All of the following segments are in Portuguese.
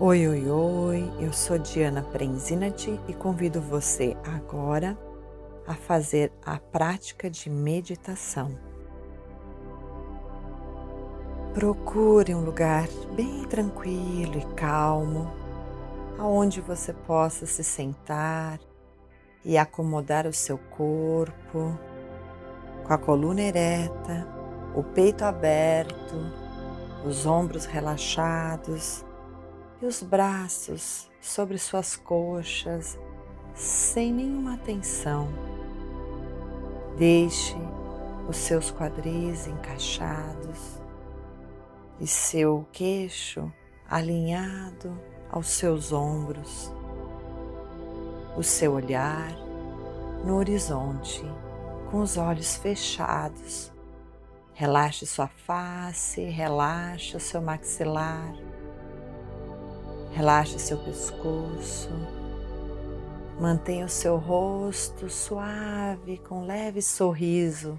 Oi, oi, oi, eu sou Diana Prenzinati e convido você agora a fazer a prática de meditação. Procure um lugar bem tranquilo e calmo, aonde você possa se sentar e acomodar o seu corpo com a coluna ereta, o peito aberto, os ombros relaxados e os braços sobre suas coxas sem nenhuma tensão. Deixe os seus quadris encaixados e seu queixo alinhado aos seus ombros, o seu olhar no horizonte, com os olhos fechados. Relaxe sua face, relaxe o seu maxilar Relaxe seu pescoço. Mantenha o seu rosto suave com um leve sorriso.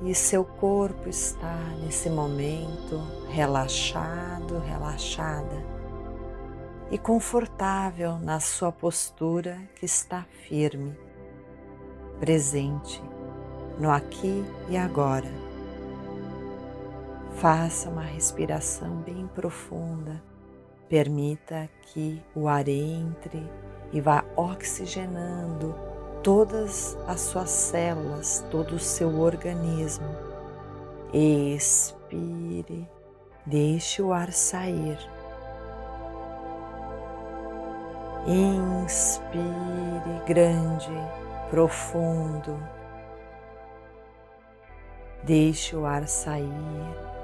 E seu corpo está nesse momento relaxado, relaxada e confortável na sua postura que está firme, presente no aqui e agora. Faça uma respiração bem profunda Permita que o ar entre e vá oxigenando todas as suas células, todo o seu organismo. Expire, deixe o ar sair. Inspire grande, profundo. Deixe o ar sair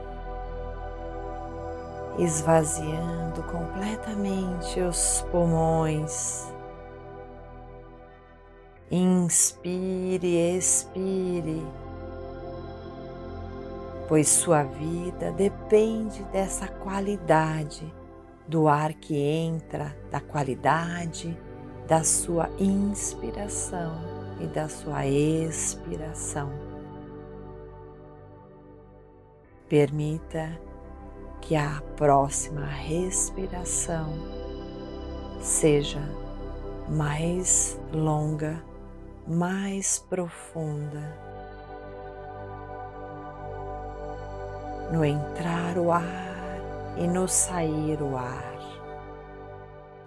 esvaziando completamente os pulmões. Inspire, expire, pois sua vida depende dessa qualidade do ar que entra, da qualidade da sua inspiração e da sua expiração. Permita que a próxima respiração seja mais longa, mais profunda. No entrar o ar e no sair o ar.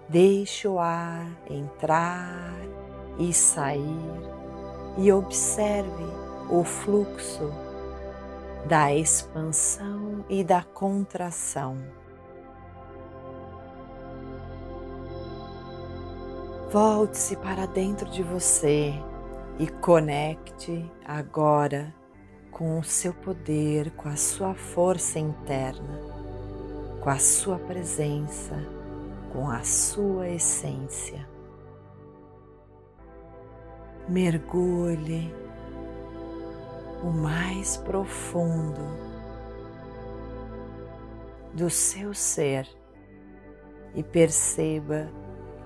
Deixe o ar entrar e sair e observe o fluxo da expansão e da contração. Volte-se para dentro de você e conecte agora com o seu poder, com a sua força interna, com a sua presença, com a sua essência. Mergulhe o mais profundo do seu ser e perceba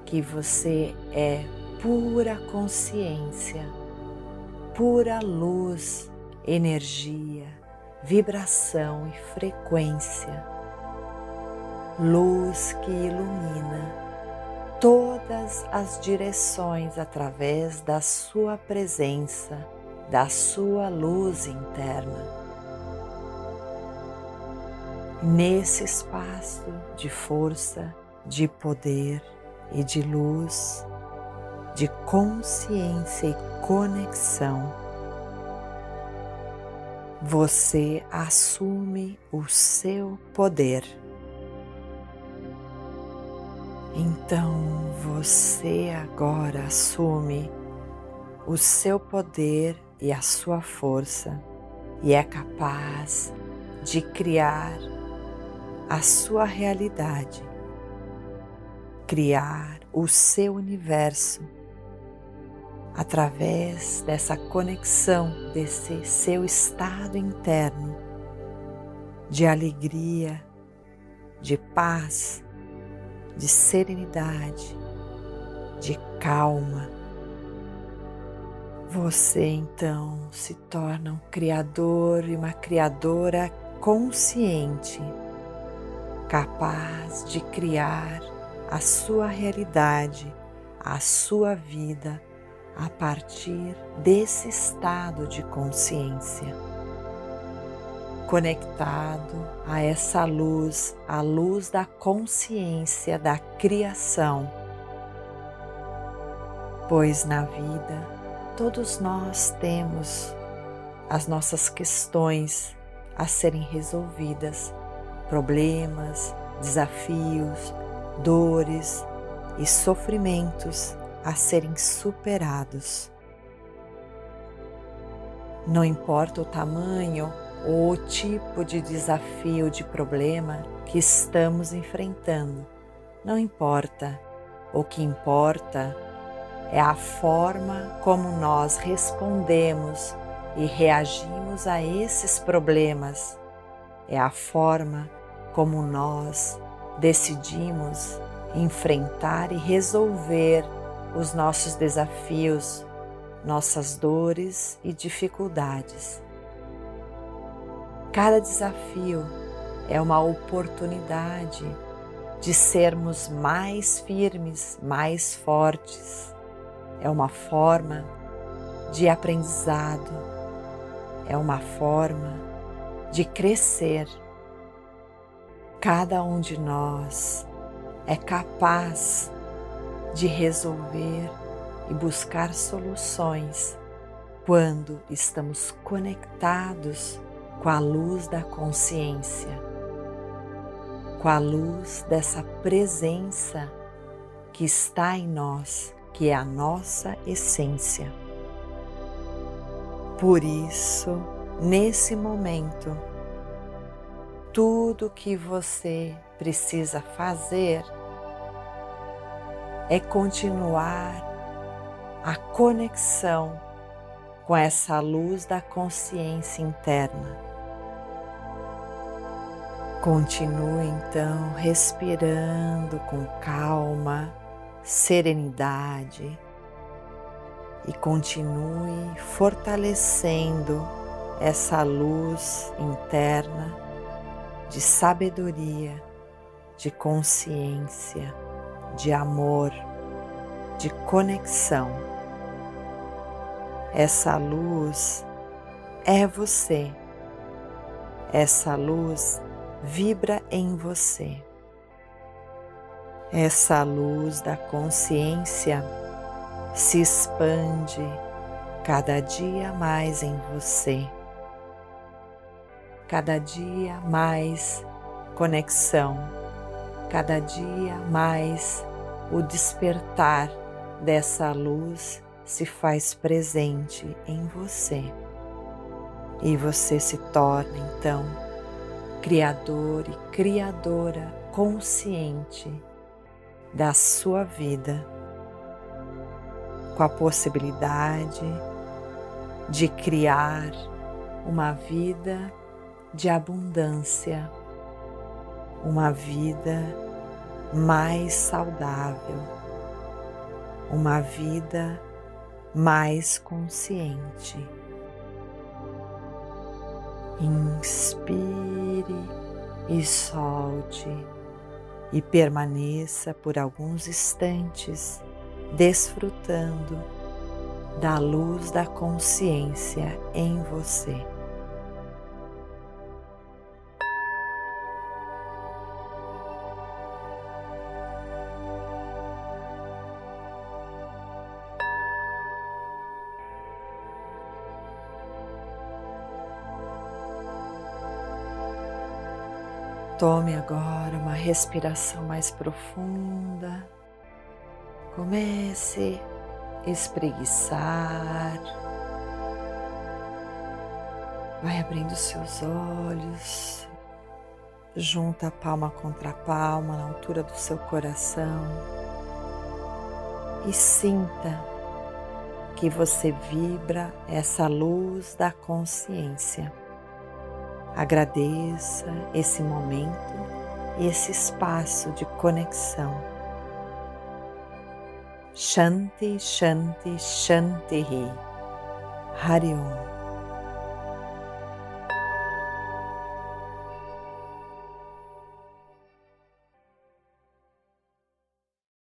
que você é pura consciência, pura luz, energia, vibração e frequência. Luz que ilumina todas as direções através da sua presença da sua luz interna. Nesse espaço de força, de poder e de luz, de consciência e conexão, você assume o seu poder. Então você agora assume o seu poder e a sua força e é capaz de criar a sua realidade, criar o seu universo através dessa conexão, desse seu estado interno de alegria, de paz, de serenidade, de calma você então se torna um criador e uma criadora consciente capaz de criar a sua realidade, a sua vida a partir desse estado de consciência. Conectado a essa luz, a luz da consciência da criação. Pois na vida todos nós temos as nossas questões a serem resolvidas, problemas, desafios, dores e sofrimentos a serem superados. Não importa o tamanho ou o tipo de desafio, de problema que estamos enfrentando, não importa. O que importa é a forma como nós respondemos e reagimos a esses problemas, é a forma como nós decidimos enfrentar e resolver os nossos desafios, nossas dores e dificuldades. Cada desafio é uma oportunidade de sermos mais firmes, mais fortes. É uma forma de aprendizado, é uma forma de crescer. Cada um de nós é capaz de resolver e buscar soluções quando estamos conectados com a luz da consciência, com a luz dessa presença que está em nós, que é a nossa essência. Por isso, nesse momento, tudo que você precisa fazer é continuar a conexão com essa luz da consciência interna. Continue então respirando com calma, serenidade e continue fortalecendo essa luz interna de sabedoria, de consciência de amor, de conexão. Essa luz é você. Essa luz vibra em você. Essa luz da consciência se expande cada dia mais em você. Cada dia mais conexão cada dia mais o despertar dessa luz se faz presente em você e você se torna então criador e criadora consciente da sua vida, com a possibilidade de criar uma vida de abundância, uma vida mais saudável, uma vida mais consciente. Inspire e solte e permaneça por alguns instantes desfrutando da luz da consciência em você. Tome agora uma respiração mais profunda. Comece a espreguiçar. Vai abrindo seus olhos. Junta palma contra palma na altura do seu coração. E sinta que você vibra essa luz da consciência Agradeça esse momento e esse espaço de conexão. Shanti, Shanti, Shanti. Hariom.